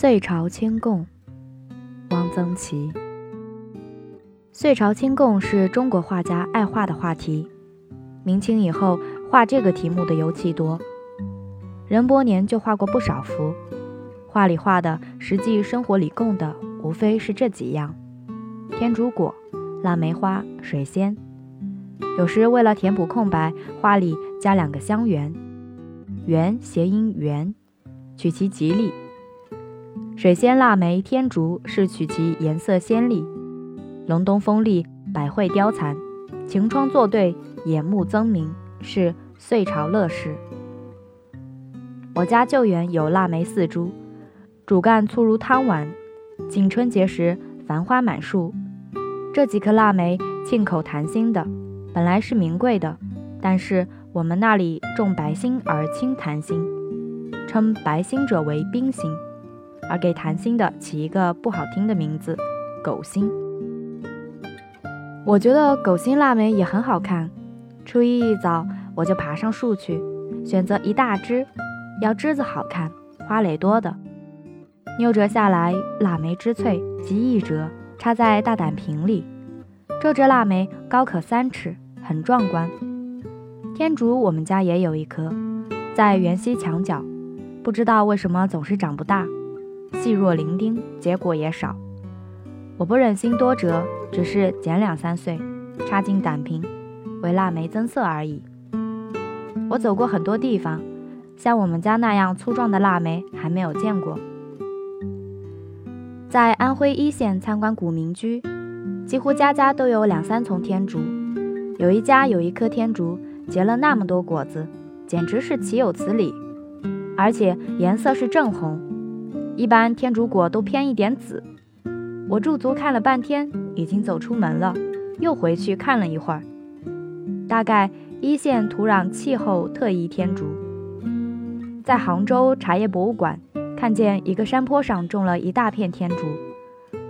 岁朝清供，汪曾祺。岁朝清供是中国画家爱画的话题。明清以后，画这个题目的尤其多。任伯年就画过不少幅，画里画的，实际生活里供的，无非是这几样：天竺果、腊梅花、水仙。有时为了填补空白，画里加两个香橼，橼谐音圆，取其吉利。水仙、腊梅、天竺是取其颜色鲜丽，隆冬风利，百卉凋残，晴窗作对，眼目增明，是岁朝乐事。我家旧园有腊梅四株，主干粗如汤丸，近春节时繁花满树。这几棵腊梅沁口弹心的，本来是名贵的，但是我们那里重白心而轻弹心，称白心者为冰心。而给谈心的起一个不好听的名字“狗心”。我觉得狗心腊梅也很好看。初一一早，我就爬上树去，选择一大枝，要枝子好看、花蕾多的。扭折下来，腊梅枝翠，极易折，插在大胆瓶里。这只腊梅高可三尺，很壮观。天竺我们家也有一棵，在园西墙角，不知道为什么总是长不大。细若伶仃，结果也少。我不忍心多折，只是剪两三穗，插进胆瓶，为腊梅增色而已。我走过很多地方，像我们家那样粗壮的腊梅还没有见过。在安徽一县参观古民居，几乎家家都有两三丛天竺。有一家有一棵天竺，结了那么多果子，简直是岂有此理！而且颜色是正红。一般天竺果都偏一点紫，我驻足看了半天，已经走出门了，又回去看了一会儿。大概一线土壤气候特宜天竺。在杭州茶叶博物馆看见一个山坡上种了一大片天竺，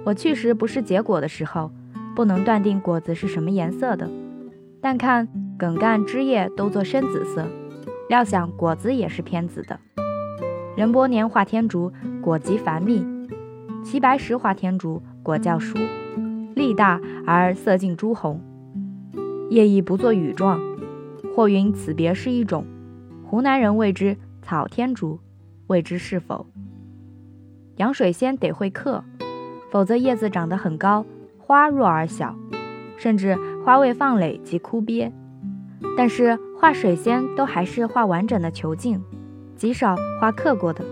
我去时不是结果的时候，不能断定果子是什么颜色的，但看梗干枝叶都做深紫色，料想果子也是偏紫的。任伯年画天竺。果极繁密，齐白石画天竺果较疏，力大而色近朱红，叶亦不作羽状，或云此别是一种。湖南人谓之草天竺，未知是否？养水仙得会刻，否则叶子长得很高，花弱而小，甚至花未放蕾即枯瘪。但是画水仙都还是画完整的球茎，极少画刻过的。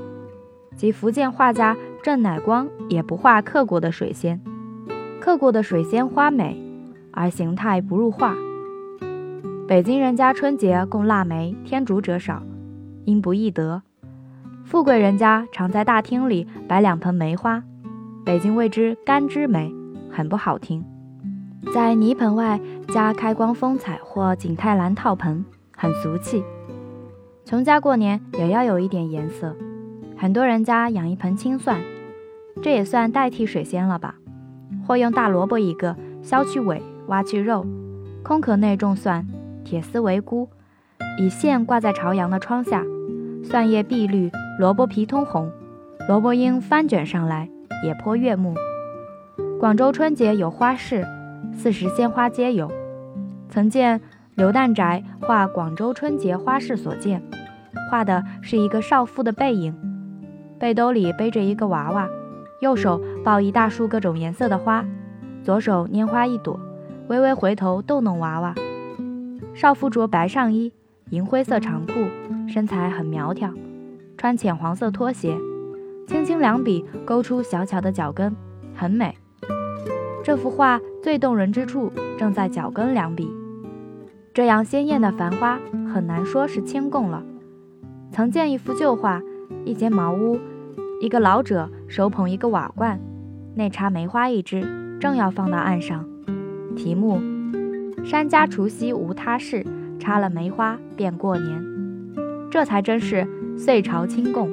即福建画家郑乃光也不画刻过的水仙，刻过的水仙花美，而形态不入画。北京人家春节供腊梅、天竺者少，因不易得。富贵人家常在大厅里摆两盆梅花，北京谓之干枝梅，很不好听。在泥盆外加开光风采或景泰蓝套盆，很俗气。穷家过年也要有一点颜色。很多人家养一盆青蒜，这也算代替水仙了吧？或用大萝卜一个，削去尾，挖去肉，空壳内种蒜，铁丝为箍，以线挂在朝阳的窗下，蒜叶碧绿，萝卜皮通红，萝卜缨翻卷上来，也颇悦目。广州春节有花市，四时鲜花皆有。曾见刘旦宅画广州春节花市所见，画的是一个少妇的背影。背兜里背着一个娃娃，右手抱一大束各种颜色的花，左手拈花一朵，微微回头逗弄娃娃。少妇着白上衣、银灰色长裤，身材很苗条，穿浅黄色拖鞋，轻轻两笔勾出小巧的脚跟，很美。这幅画最动人之处正在脚跟两笔，这样鲜艳的繁花很难说是清供了。曾见一幅旧画。一间茅屋，一个老者手捧一个瓦罐，内插梅花一枝，正要放到岸上。题目：山家除夕无他事，插了梅花便过年。这才真是岁朝清供。